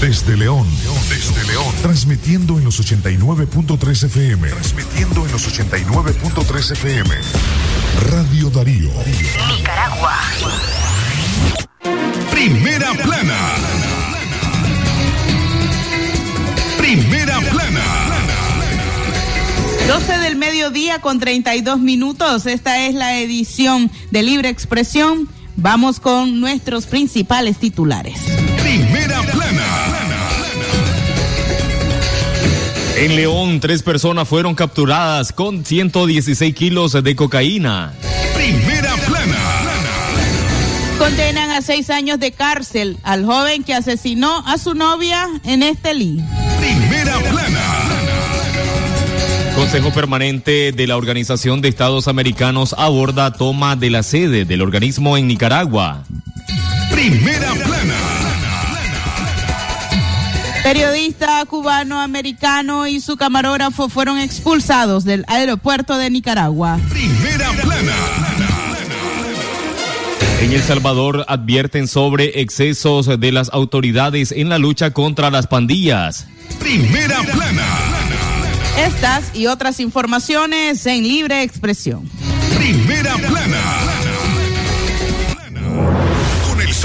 Desde León, desde León, transmitiendo en los 89.3 FM, transmitiendo en los 89.3 FM. Radio Darío. Nicaragua. Primera plana. Primera plana. 12 del mediodía con 32 minutos. Esta es la edición de Libre Expresión. Vamos con nuestros principales titulares. En León, tres personas fueron capturadas con 116 kilos de cocaína. Primera plana. Condenan a seis años de cárcel al joven que asesinó a su novia en Estelí. Primera plana. Consejo Permanente de la Organización de Estados Americanos aborda toma de la sede del organismo en Nicaragua. Primera plana. Periodista cubano-americano y su camarógrafo fueron expulsados del aeropuerto de Nicaragua. Primera plana. En El Salvador advierten sobre excesos de las autoridades en la lucha contra las pandillas. Primera plana. Estas y otras informaciones en libre expresión. Primera plana.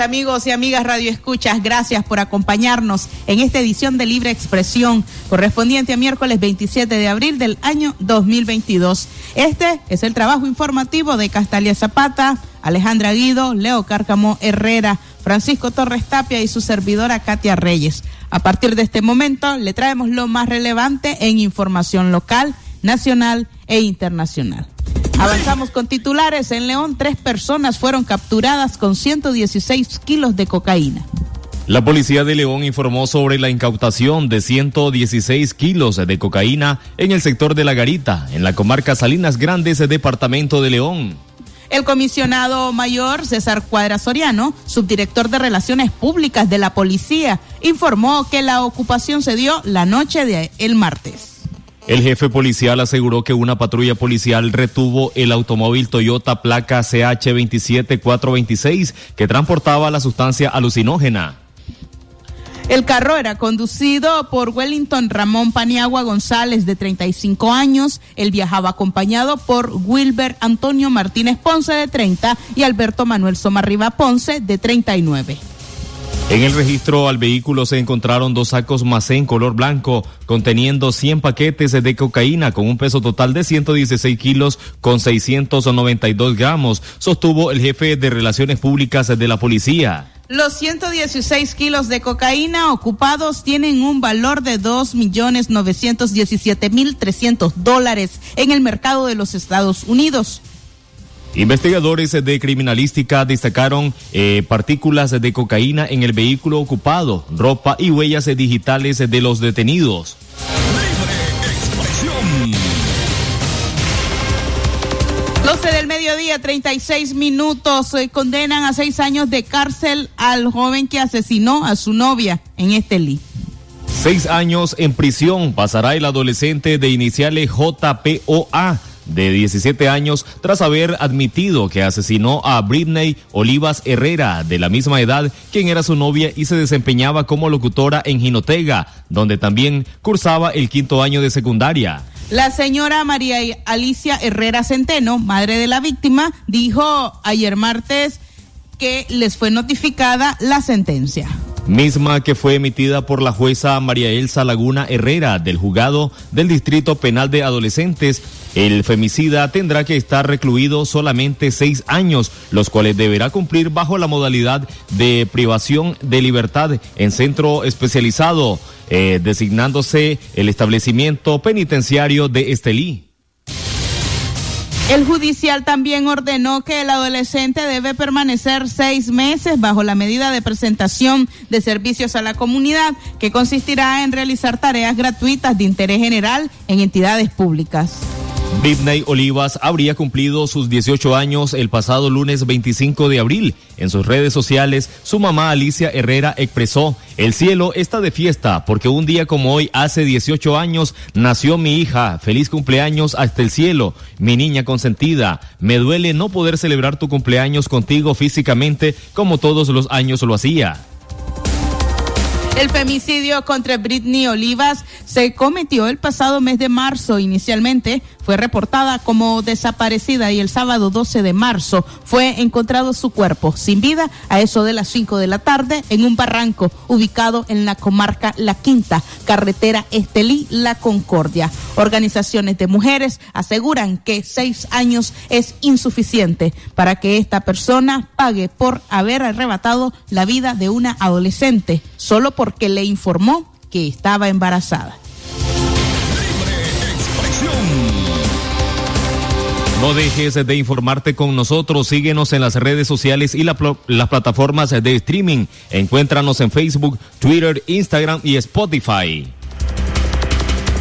Amigos y amigas Radio Escuchas, gracias por acompañarnos en esta edición de Libre Expresión correspondiente a miércoles 27 de abril del año 2022. Este es el trabajo informativo de Castalia Zapata, Alejandra Guido, Leo Cárcamo Herrera, Francisco Torres Tapia y su servidora Katia Reyes. A partir de este momento le traemos lo más relevante en información local, nacional e internacional. Avanzamos con titulares. En León, tres personas fueron capturadas con 116 kilos de cocaína. La policía de León informó sobre la incautación de 116 kilos de cocaína en el sector de La Garita, en la comarca Salinas Grandes, departamento de León. El comisionado mayor César Cuadra Soriano, subdirector de Relaciones Públicas de la Policía, informó que la ocupación se dio la noche de el martes. El jefe policial aseguró que una patrulla policial retuvo el automóvil Toyota placa CH27426 que transportaba la sustancia alucinógena. El carro era conducido por Wellington Ramón Paniagua González, de 35 años. Él viajaba acompañado por Wilber Antonio Martínez Ponce, de 30, y Alberto Manuel Somarriba Ponce, de 39. En el registro al vehículo se encontraron dos sacos macén color blanco conteniendo 100 paquetes de cocaína con un peso total de 116 kilos con 692 gramos, sostuvo el jefe de Relaciones Públicas de la policía. Los 116 kilos de cocaína ocupados tienen un valor de 2.917.300 dólares en el mercado de los Estados Unidos. Investigadores de criminalística destacaron eh, partículas de cocaína en el vehículo ocupado, ropa y huellas digitales de los detenidos. Libre expresión. 12 del mediodía, 36 minutos. eh, condenan a seis años de cárcel al joven que asesinó a su novia en Estelí. Seis años en prisión pasará el adolescente de iniciales JPOA de 17 años tras haber admitido que asesinó a Britney Olivas Herrera de la misma edad quien era su novia y se desempeñaba como locutora en Jinotega donde también cursaba el quinto año de secundaria. La señora María Alicia Herrera Centeno, madre de la víctima, dijo ayer martes que les fue notificada la sentencia. Misma que fue emitida por la jueza María Elsa Laguna Herrera del juzgado del Distrito Penal de Adolescentes. El femicida tendrá que estar recluido solamente seis años, los cuales deberá cumplir bajo la modalidad de privación de libertad en centro especializado, eh, designándose el establecimiento penitenciario de Estelí. El judicial también ordenó que el adolescente debe permanecer seis meses bajo la medida de presentación de servicios a la comunidad, que consistirá en realizar tareas gratuitas de interés general en entidades públicas. Britney Olivas habría cumplido sus 18 años el pasado lunes 25 de abril. En sus redes sociales, su mamá Alicia Herrera expresó, el cielo está de fiesta porque un día como hoy, hace 18 años, nació mi hija. Feliz cumpleaños hasta el cielo, mi niña consentida. Me duele no poder celebrar tu cumpleaños contigo físicamente como todos los años lo hacía. El femicidio contra Britney Olivas se cometió el pasado mes de marzo. Inicialmente fue reportada como desaparecida y el sábado 12 de marzo fue encontrado su cuerpo sin vida a eso de las 5 de la tarde en un barranco ubicado en la comarca La Quinta, carretera Estelí La Concordia. Organizaciones de mujeres aseguran que seis años es insuficiente para que esta persona pague por haber arrebatado la vida de una adolescente solo porque le informó que estaba embarazada. No dejes de informarte con nosotros. Síguenos en las redes sociales y las plataformas de streaming. Encuéntranos en Facebook, Twitter, Instagram y Spotify.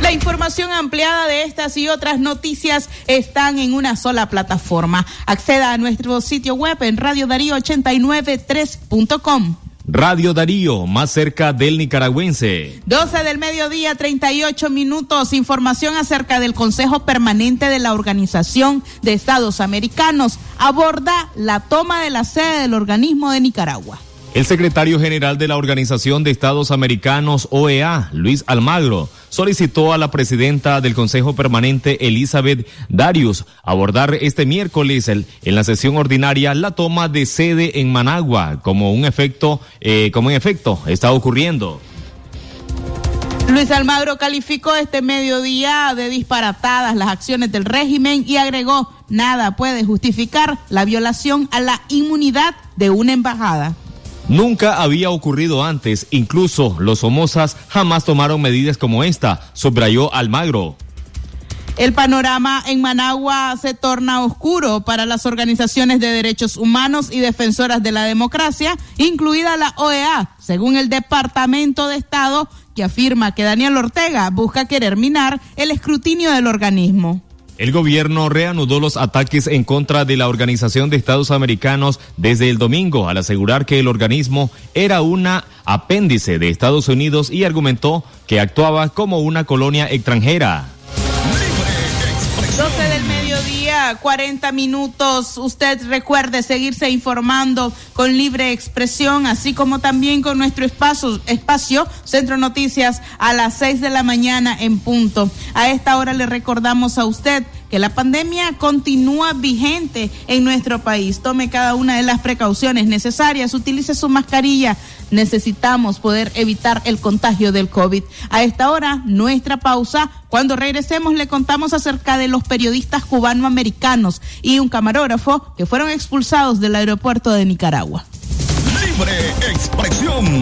La información ampliada de estas y otras noticias están en una sola plataforma. Acceda a nuestro sitio web en radiodarío893.com. Radio Darío, más cerca del nicaragüense. 12 del mediodía, 38 minutos. Información acerca del Consejo Permanente de la Organización de Estados Americanos. Aborda la toma de la sede del organismo de Nicaragua. El secretario general de la Organización de Estados Americanos, OEA, Luis Almagro, solicitó a la presidenta del Consejo Permanente, Elizabeth Darius, abordar este miércoles en la sesión ordinaria la toma de sede en Managua, como un efecto, eh, como en efecto está ocurriendo. Luis Almagro calificó este mediodía de disparatadas las acciones del régimen y agregó, nada puede justificar la violación a la inmunidad de una embajada. Nunca había ocurrido antes, incluso los Somozas jamás tomaron medidas como esta, subrayó Almagro. El panorama en Managua se torna oscuro para las organizaciones de derechos humanos y defensoras de la democracia, incluida la OEA, según el Departamento de Estado, que afirma que Daniel Ortega busca querer minar el escrutinio del organismo. El gobierno reanudó los ataques en contra de la Organización de Estados Americanos desde el domingo al asegurar que el organismo era una apéndice de Estados Unidos y argumentó que actuaba como una colonia extranjera. 12 del mediodía, 40 minutos. Usted recuerde seguirse informando con libre expresión, así como también con nuestro espacio, espacio Centro Noticias a las 6 de la mañana en punto. A esta hora le recordamos a usted que la pandemia continúa vigente en nuestro país. Tome cada una de las precauciones necesarias, utilice su mascarilla. Necesitamos poder evitar el contagio del COVID. A esta hora, nuestra pausa. Cuando regresemos le contamos acerca de los periodistas cubanoamericanos y un camarógrafo que fueron expulsados del aeropuerto de Nicaragua. Libre expresión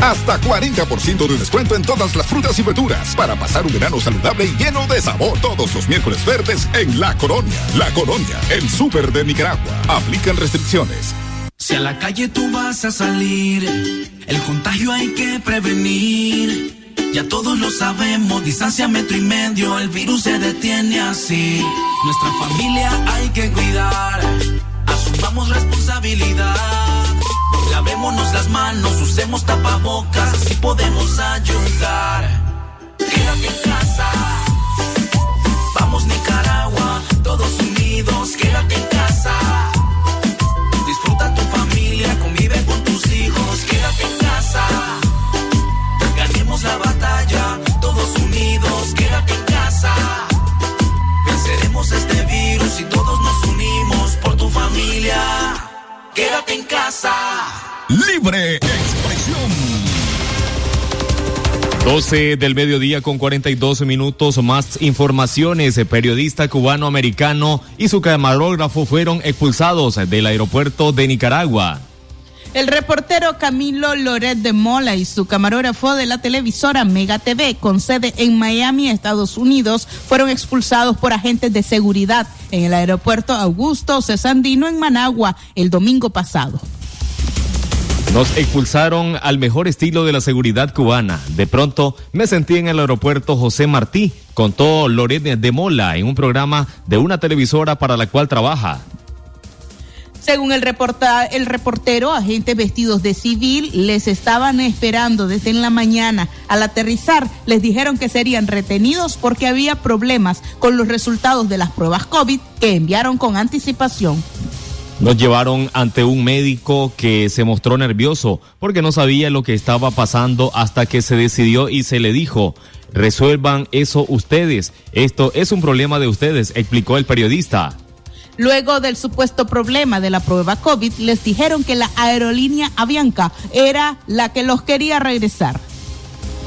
Hasta 40% de descuento en todas las frutas y verduras para pasar un verano saludable y lleno de sabor. Todos los miércoles verdes en La Colonia. La Colonia, el súper de Nicaragua. Aplican restricciones. Si a la calle tú vas a salir, el contagio hay que prevenir. Ya todos lo sabemos, distancia metro y medio, el virus se detiene así. Nuestra familia hay que cuidar, asumamos responsabilidad. Lavémonos las manos, usemos tapabocas, así podemos ayudar. Quédate en casa. Vamos Nicaragua, todos unidos, quédate en casa. Disfruta tu familia, convive con tus hijos, quédate en casa. Ganemos la batalla, todos unidos, quédate en casa. Venceremos este Libre expresión. 12 del mediodía con 42 minutos más informaciones. El periodista cubano-americano y su camarógrafo fueron expulsados del aeropuerto de Nicaragua. El reportero Camilo Loret de Mola y su camarógrafo de la televisora Mega TV, con sede en Miami, Estados Unidos, fueron expulsados por agentes de seguridad en el aeropuerto Augusto Cesandino en Managua el domingo pasado. Nos expulsaron al mejor estilo de la seguridad cubana. De pronto me sentí en el aeropuerto José Martí, contó Loret de Mola en un programa de una televisora para la cual trabaja. Según el, el reportero, agentes vestidos de civil les estaban esperando desde en la mañana. Al aterrizar, les dijeron que serían retenidos porque había problemas con los resultados de las pruebas COVID que enviaron con anticipación. Nos llevaron ante un médico que se mostró nervioso porque no sabía lo que estaba pasando hasta que se decidió y se le dijo, resuelvan eso ustedes, esto es un problema de ustedes, explicó el periodista. Luego del supuesto problema de la prueba COVID, les dijeron que la aerolínea Avianca era la que los quería regresar.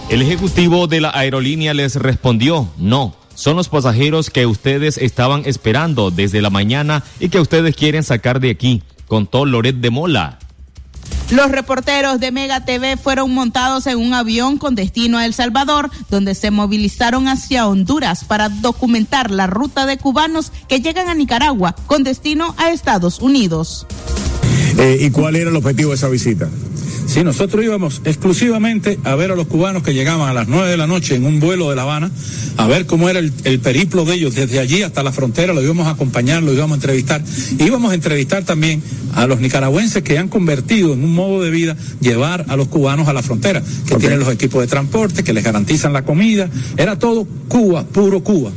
El ejecutivo de la aerolínea les respondió, no, son los pasajeros que ustedes estaban esperando desde la mañana y que ustedes quieren sacar de aquí, contó Loret de Mola. Los reporteros de Mega TV fueron montados en un avión con destino a El Salvador, donde se movilizaron hacia Honduras para documentar la ruta de cubanos que llegan a Nicaragua con destino a Estados Unidos. Eh, ¿Y cuál era el objetivo de esa visita? Sí, nosotros íbamos exclusivamente a ver a los cubanos que llegaban a las nueve de la noche en un vuelo de La Habana, a ver cómo era el, el periplo de ellos desde allí hasta la frontera, lo íbamos a acompañar, lo íbamos a entrevistar. Íbamos a entrevistar también a los nicaragüenses que han convertido en un modo de vida llevar a los cubanos a la frontera, que tienen los equipos de transporte, que les garantizan la comida. Era todo Cuba, puro Cuba.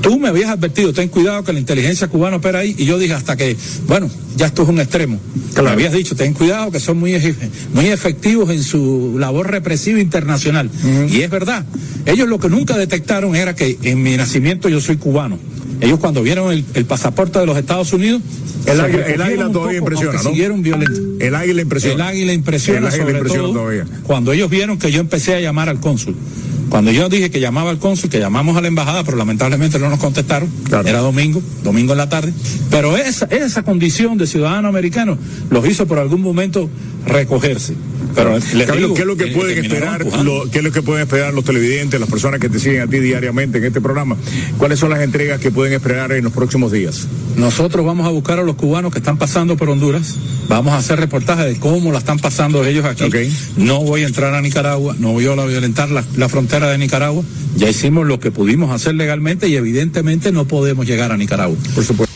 Tú me habías advertido, ten cuidado que la inteligencia cubana opera ahí, y yo dije hasta que, bueno, ya esto es un extremo. Me habías dicho, ten cuidado que son muy, muy efectivos en su labor represiva internacional. Y es verdad. Ellos lo que nunca detectaron era que en mi nacimiento yo soy cubano. Ellos cuando vieron el, el pasaporte de los Estados Unidos, El águila, el águila todavía impresiona, ¿no? Siguieron violentos. El águila impresiona. El águila impresiona, El águila sobre impresiona todo todavía. cuando ellos vieron que yo empecé a llamar al cónsul. Cuando yo dije que llamaba al cónsul, que llamamos a la embajada, pero lamentablemente no nos contestaron. Era domingo, domingo en la tarde. Pero esa, esa condición de ciudadano americano los hizo por algún momento recogerse. Pero digo, ¿qué es lo que eh, pueden esperar? lo- ¿Qué es lo que pueden esperar los televidentes, las personas que te siguen a ti diariamente en este programa? ¿Cuáles son las entregas que pueden esperar en los próximos días? Nosotros vamos a buscar a los cubanos que están pasando por Honduras. Vamos a hacer reportajes de cómo la están pasando ellos aquí. No voy a entrar a Nicaragua, no voy a violentar la, la frontera de Nicaragua. Ya hicimos lo que pudimos hacer legalmente y evidentemente no podemos llegar a Nicaragua. Por supuesto.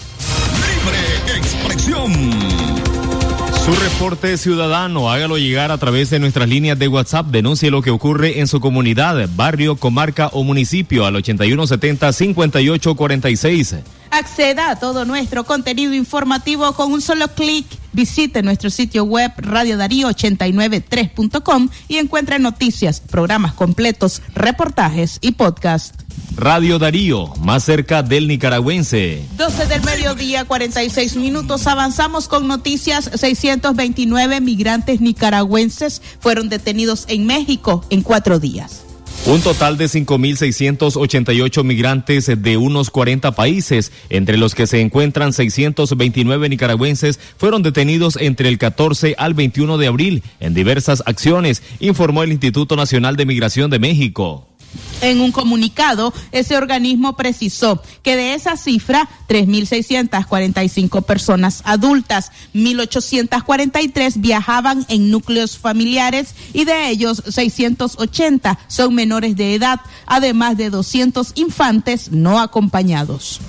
Reporte ciudadano, hágalo llegar a través de nuestras líneas de WhatsApp. Denuncie lo que ocurre en su comunidad, barrio, comarca o municipio al 8170-5846. Acceda a todo nuestro contenido informativo con un solo clic. Visite nuestro sitio web radiodarío893.com y encuentre noticias, programas completos, reportajes y podcast. Radio Darío, más cerca del nicaragüense. 12 del mediodía, 46 minutos. Avanzamos con noticias. 629 migrantes nicaragüenses fueron detenidos en México en cuatro días. Un total de 5.688 migrantes de unos 40 países, entre los que se encuentran 629 nicaragüenses, fueron detenidos entre el 14 al 21 de abril en diversas acciones, informó el Instituto Nacional de Migración de México. En un comunicado, ese organismo precisó que de esa cifra, 3.645 personas adultas, 1.843 viajaban en núcleos familiares y de ellos 680 son menores de edad, además de 200 infantes no acompañados.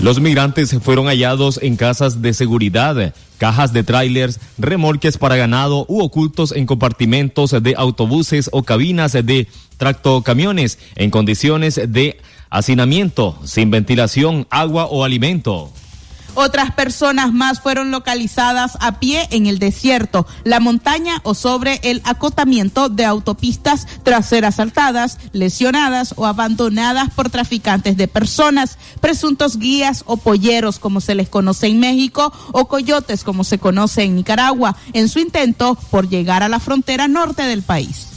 Los migrantes fueron hallados en casas de seguridad, cajas de trailers, remolques para ganado u ocultos en compartimentos de autobuses o cabinas de tractocamiones en condiciones de hacinamiento, sin ventilación, agua o alimento. Otras personas más fueron localizadas a pie en el desierto, la montaña o sobre el acotamiento de autopistas tras ser asaltadas, lesionadas o abandonadas por traficantes de personas, presuntos guías o polleros como se les conoce en México o coyotes como se conoce en Nicaragua, en su intento por llegar a la frontera norte del país.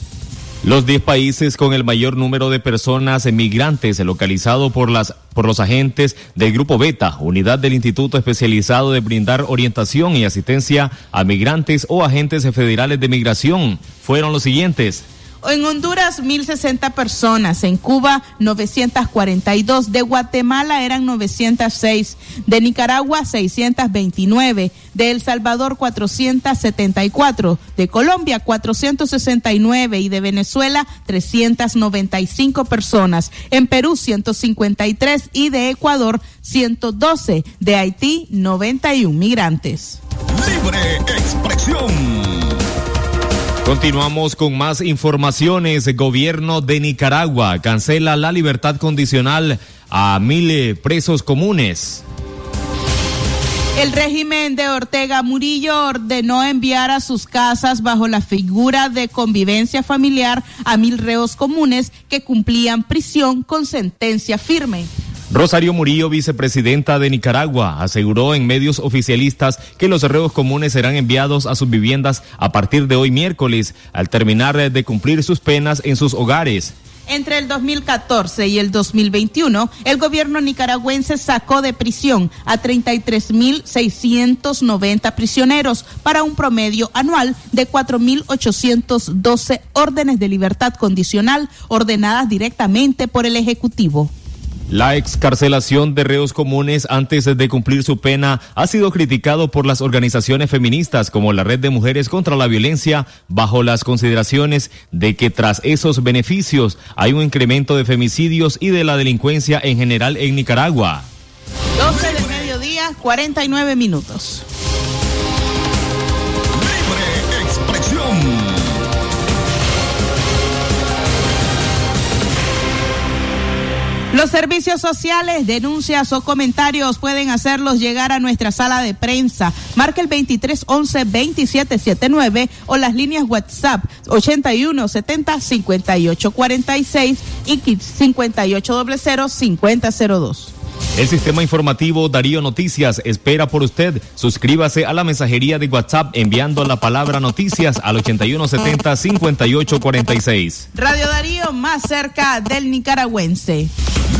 Los 10 países con el mayor número de personas emigrantes localizado por las por los agentes del Grupo Beta, unidad del Instituto especializado de brindar orientación y asistencia a migrantes o agentes federales de migración, fueron los siguientes: en Honduras, 1.060 personas. En Cuba, 942. De Guatemala eran 906. De Nicaragua, 629. De El Salvador, 474. De Colombia, 469. Y de Venezuela, 395 personas. En Perú, 153. Y de Ecuador, 112. De Haití, 91 migrantes. Libre expresión. Continuamos con más informaciones. Gobierno de Nicaragua cancela la libertad condicional a mil presos comunes. El régimen de Ortega Murillo ordenó enviar a sus casas bajo la figura de convivencia familiar a mil reos comunes que cumplían prisión con sentencia firme. Rosario Murillo, vicepresidenta de Nicaragua, aseguró en medios oficialistas que los reos comunes serán enviados a sus viviendas a partir de hoy miércoles, al terminar de cumplir sus penas en sus hogares. Entre el 2014 y el 2021, el gobierno nicaragüense sacó de prisión a 33.690 prisioneros para un promedio anual de 4.812 órdenes de libertad condicional ordenadas directamente por el Ejecutivo. La excarcelación de reos comunes antes de cumplir su pena ha sido criticado por las organizaciones feministas como la Red de Mujeres contra la Violencia bajo las consideraciones de que tras esos beneficios hay un incremento de femicidios y de la delincuencia en general en Nicaragua. 12 del mediodía, 49 minutos. Los servicios sociales, denuncias o comentarios pueden hacerlos llegar a nuestra sala de prensa. Marca el 2311-2779 o las líneas WhatsApp 8170-5846 y 5800-5002. El sistema informativo Darío Noticias espera por usted. Suscríbase a la mensajería de WhatsApp enviando la palabra noticias al 8170-5846. Radio Darío más cerca del nicaragüense.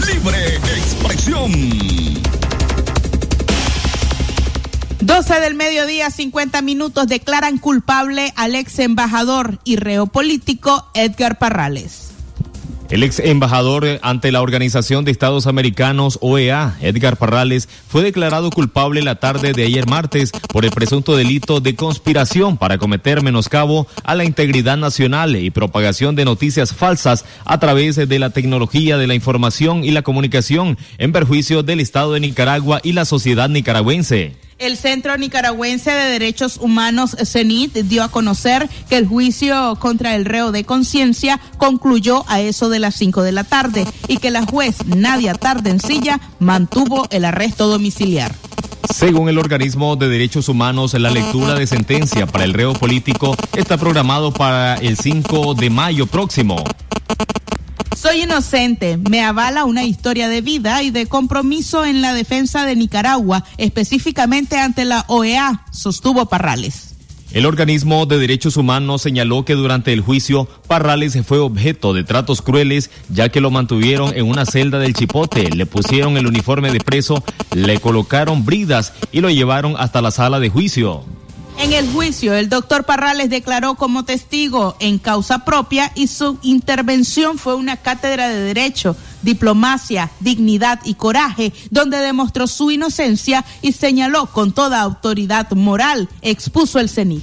Libre expresión. 12 del mediodía, 50 minutos, declaran culpable al ex embajador y reo político Edgar Parrales. El ex embajador ante la Organización de Estados Americanos, OEA, Edgar Parrales, fue declarado culpable la tarde de ayer martes por el presunto delito de conspiración para cometer menoscabo a la integridad nacional y propagación de noticias falsas a través de la tecnología de la información y la comunicación en perjuicio del Estado de Nicaragua y la sociedad nicaragüense. El Centro Nicaragüense de Derechos Humanos, CENIT, dio a conocer que el juicio contra el reo de conciencia concluyó a eso de las 5 de la tarde y que la juez Nadia Tardencilla mantuvo el arresto domiciliar. Según el organismo de derechos humanos, la lectura de sentencia para el reo político está programado para el 5 de mayo próximo. Soy inocente, me avala una historia de vida y de compromiso en la defensa de Nicaragua, específicamente ante la OEA, sostuvo Parrales. El organismo de derechos humanos señaló que durante el juicio Parrales fue objeto de tratos crueles ya que lo mantuvieron en una celda del Chipote, le pusieron el uniforme de preso, le colocaron bridas y lo llevaron hasta la sala de juicio. En el juicio, el doctor Parrales declaró como testigo en causa propia y su intervención fue una cátedra de derecho, diplomacia, dignidad y coraje, donde demostró su inocencia y señaló con toda autoridad moral, expuso el CENI.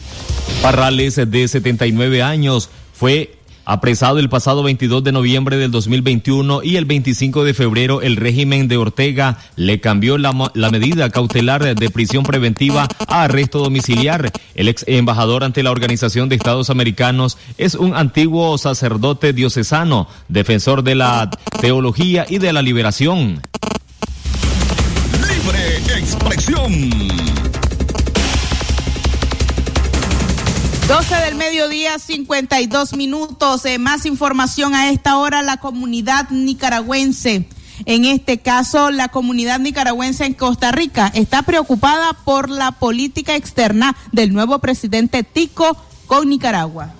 Parrales, de 79 años, fue apresado el pasado 22 de noviembre del 2021 y el 25 de febrero el régimen de Ortega le cambió la, la, medida cautelar de prisión preventiva a arresto domiciliar. El ex embajador ante la Organización de Estados Americanos es un antiguo sacerdote diocesano, defensor de la teología y de la liberación. Libre expresión 12 del mediodía, 52 minutos. Eh, más información a esta hora, la comunidad nicaragüense. En este caso, la comunidad nicaragüense en Costa Rica está preocupada por la política externa del nuevo presidente Tico con Nicaragua.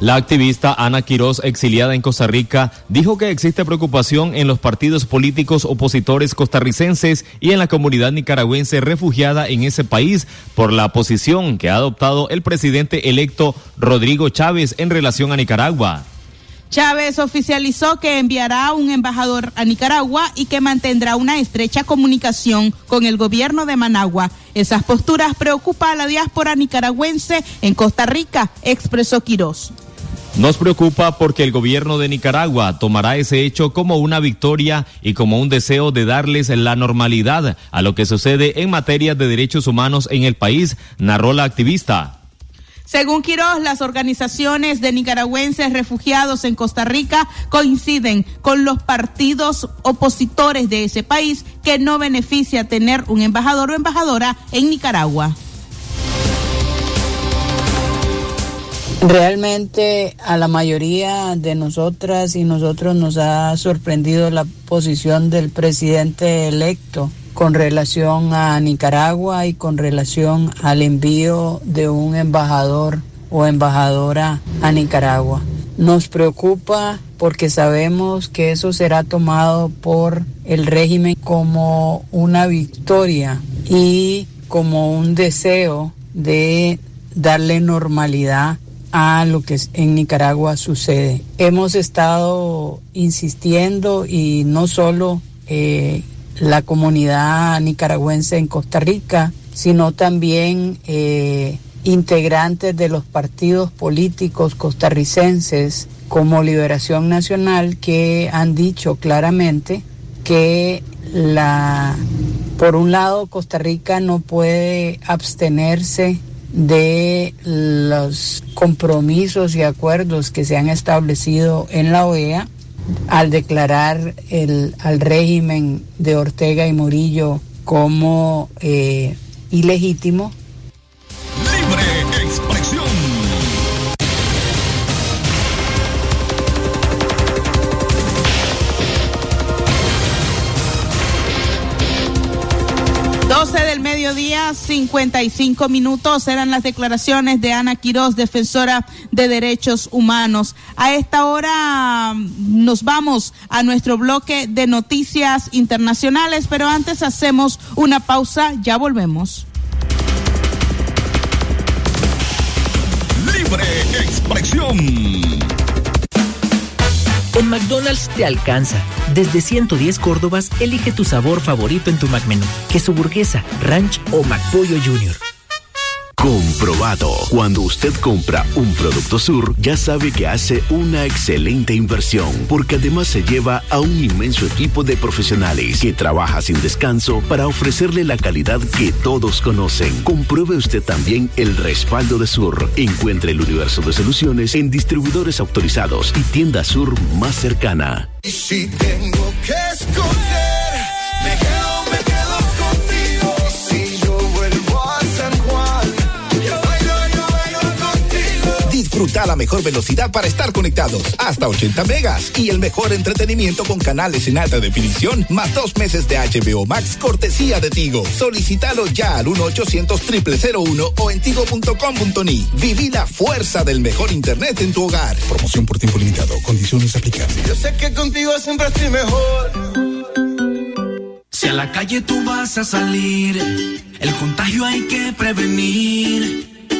La activista Ana Quiroz, exiliada en Costa Rica, dijo que existe preocupación en los partidos políticos opositores costarricenses y en la comunidad nicaragüense refugiada en ese país por la posición que ha adoptado el presidente electo Rodrigo Chávez en relación a Nicaragua. Chávez oficializó que enviará un embajador a Nicaragua y que mantendrá una estrecha comunicación con el gobierno de Managua. Esas posturas preocupan a la diáspora nicaragüense en Costa Rica, expresó Quirós. Nos preocupa porque el gobierno de Nicaragua tomará ese hecho como una victoria y como un deseo de darles la normalidad a lo que sucede en materia de derechos humanos en el país, narró la activista. Según Quiroz, las organizaciones de nicaragüenses refugiados en Costa Rica coinciden con los partidos opositores de ese país que no beneficia tener un embajador o embajadora en Nicaragua. Realmente a la mayoría de nosotras y nosotros nos ha sorprendido la posición del presidente electo con relación a Nicaragua y con relación al envío de un embajador o embajadora a Nicaragua. Nos preocupa porque sabemos que eso será tomado por el régimen como una victoria y como un deseo de darle normalidad a lo que en Nicaragua sucede. Hemos estado insistiendo y no solo eh, la comunidad nicaragüense en Costa Rica, sino también eh, integrantes de los partidos políticos costarricenses como Liberación Nacional que han dicho claramente que la por un lado Costa Rica no puede abstenerse de los compromisos y acuerdos que se han establecido en la OEA al declarar el, al régimen de Ortega y Murillo como eh, ilegítimo mediodía, 55 minutos eran las declaraciones de Ana Quiroz, defensora de derechos humanos. A esta hora mm, nos vamos a nuestro bloque de noticias internacionales, pero antes hacemos una pausa, ya volvemos. Libre expresión. En McDonald's te alcanza. Desde 110 Córdobas, elige tu sabor favorito en tu McMenú. Queso burguesa, ranch o McPollo Junior. Comprobado. Cuando usted compra un producto Sur, ya sabe que hace una excelente inversión, porque además se lleva a un inmenso equipo de profesionales que trabaja sin descanso para ofrecerle la calidad que todos conocen. Compruebe usted también el respaldo de Sur. Encuentre el universo de soluciones en distribuidores autorizados y tienda Sur más cercana. si tengo que escoger Disfruta la mejor velocidad para estar conectados, hasta 80 megas y el mejor entretenimiento con canales en alta definición, más dos meses de HBO Max cortesía de Tigo. Solicítalo ya al 1-800-0001 o en tigo.com.ni. Viví la fuerza del mejor internet en tu hogar. Promoción por tiempo limitado. Condiciones aplicables. Yo sé que contigo siempre estoy mejor. Si a la calle tú vas a salir, el contagio hay que prevenir.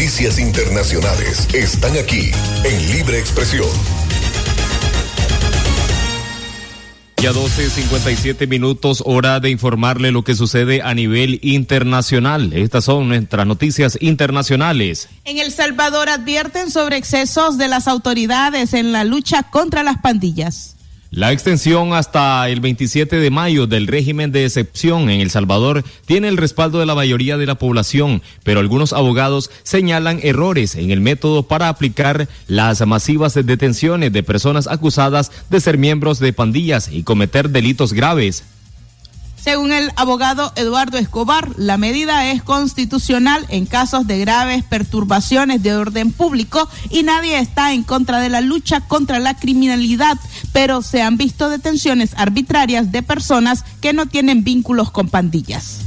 Noticias internacionales están aquí en Libre Expresión. Ya 12.57 minutos, hora de informarle lo que sucede a nivel internacional. Estas son nuestras noticias internacionales. En El Salvador advierten sobre excesos de las autoridades en la lucha contra las pandillas. La extensión hasta el 27 de mayo del régimen de excepción en El Salvador tiene el respaldo de la mayoría de la población, pero algunos abogados señalan errores en el método para aplicar las masivas detenciones de personas acusadas de ser miembros de pandillas y cometer delitos graves. Según el abogado Eduardo Escobar, la medida es constitucional en casos de graves perturbaciones de orden público y nadie está en contra de la lucha contra la criminalidad, pero se han visto detenciones arbitrarias de personas que no tienen vínculos con pandillas.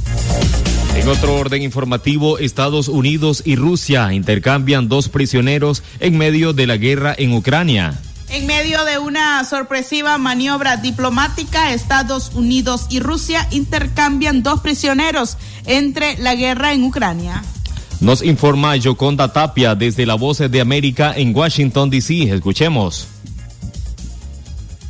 En otro orden informativo, Estados Unidos y Rusia intercambian dos prisioneros en medio de la guerra en Ucrania. En medio de una sorpresiva maniobra diplomática, Estados Unidos y Rusia intercambian dos prisioneros entre la guerra en Ucrania. Nos informa Yoconda Tapia desde la Voz de América en Washington, D.C. Escuchemos.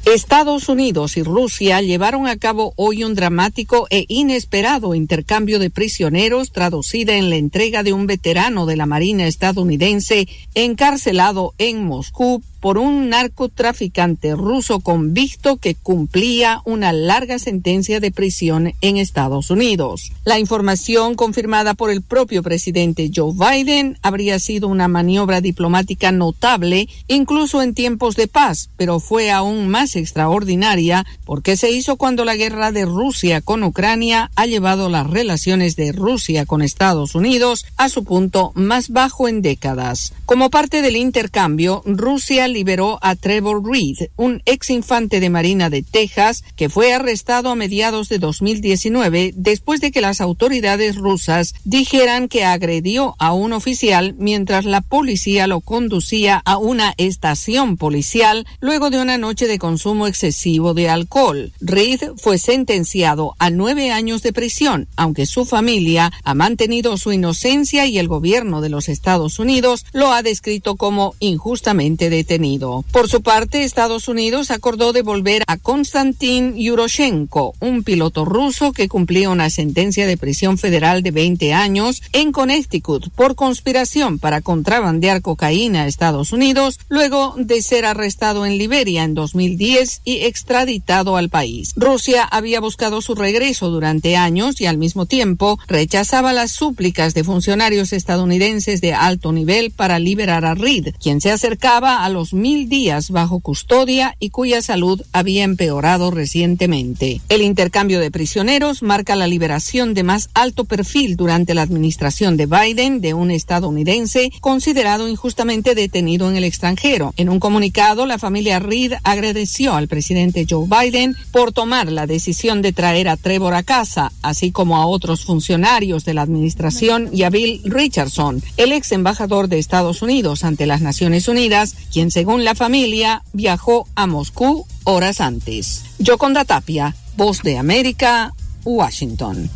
Estados Unidos y Rusia llevaron a cabo hoy un dramático e inesperado intercambio de prisioneros traducida en la entrega de un veterano de la Marina estadounidense encarcelado en Moscú por un narcotraficante ruso convicto que cumplía una larga sentencia de prisión en Estados Unidos. La información confirmada por el propio presidente Joe Biden habría sido una maniobra diplomática notable incluso en tiempos de paz, pero fue aún más extraordinaria porque se hizo cuando la guerra de Rusia con Ucrania ha llevado las relaciones de Rusia con Estados Unidos a su punto más bajo en décadas. Como parte del intercambio, Rusia liberó a Trevor Reed, un ex infante de Marina de Texas, que fue arrestado a mediados de 2019 después de que las autoridades rusas dijeran que agredió a un oficial mientras la policía lo conducía a una estación policial luego de una noche de consumo excesivo de alcohol. Reed fue sentenciado a nueve años de prisión, aunque su familia ha mantenido su inocencia y el gobierno de los Estados Unidos lo ha descrito como injustamente detenido. Por su parte, Estados Unidos acordó devolver a Konstantin Yuroshenko, un piloto ruso que cumplía una sentencia de prisión federal de 20 años en Connecticut por conspiración para contrabandear cocaína a Estados Unidos, luego de ser arrestado en Liberia en 2010 y extraditado al país. Rusia había buscado su regreso durante años y al mismo tiempo rechazaba las súplicas de funcionarios estadounidenses de alto nivel para liberar a Reed, quien se acercaba a los mil días bajo custodia y cuya salud había empeorado recientemente. El intercambio de prisioneros marca la liberación de más alto perfil durante la administración de Biden de un estadounidense considerado injustamente detenido en el extranjero. En un comunicado, la familia Reed agradeció al presidente Joe Biden por tomar la decisión de traer a Trevor a casa, así como a otros funcionarios de la administración y a Bill Richardson, el ex embajador de Estados Unidos ante las Naciones Unidas, quien según la familia, viajó a Moscú horas antes. Yoconda Tapia, Voz de América, Washington.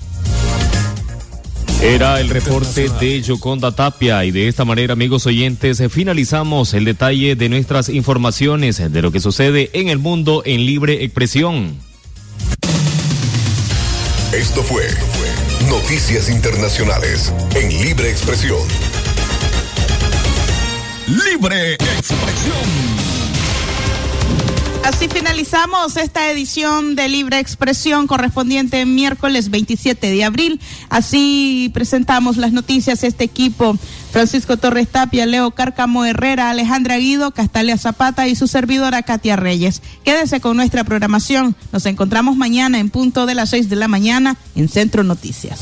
Era el reporte de Yoconda Tapia y de esta manera, amigos oyentes, finalizamos el detalle de nuestras informaciones de lo que sucede en el mundo en libre expresión. Esto fue Noticias Internacionales en Libre Expresión. Libre Expresión. Así finalizamos esta edición de Libre Expresión correspondiente miércoles 27 de abril. Así presentamos las noticias este equipo. Francisco Torres Tapia, Leo Cárcamo Herrera, Alejandra Guido, Castalia Zapata y su servidora Katia Reyes. Quédese con nuestra programación. Nos encontramos mañana en punto de las 6 de la mañana en Centro Noticias.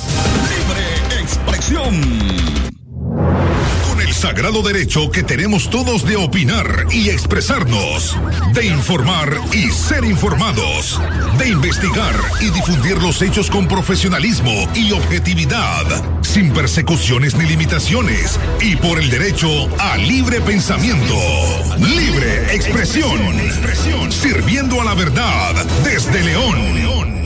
Libre Expresión sagrado derecho que tenemos todos de opinar y expresarnos, de informar y ser informados, de investigar y difundir los hechos con profesionalismo y objetividad, sin persecuciones ni limitaciones, y por el derecho a libre pensamiento, libre expresión, sirviendo a la verdad desde León.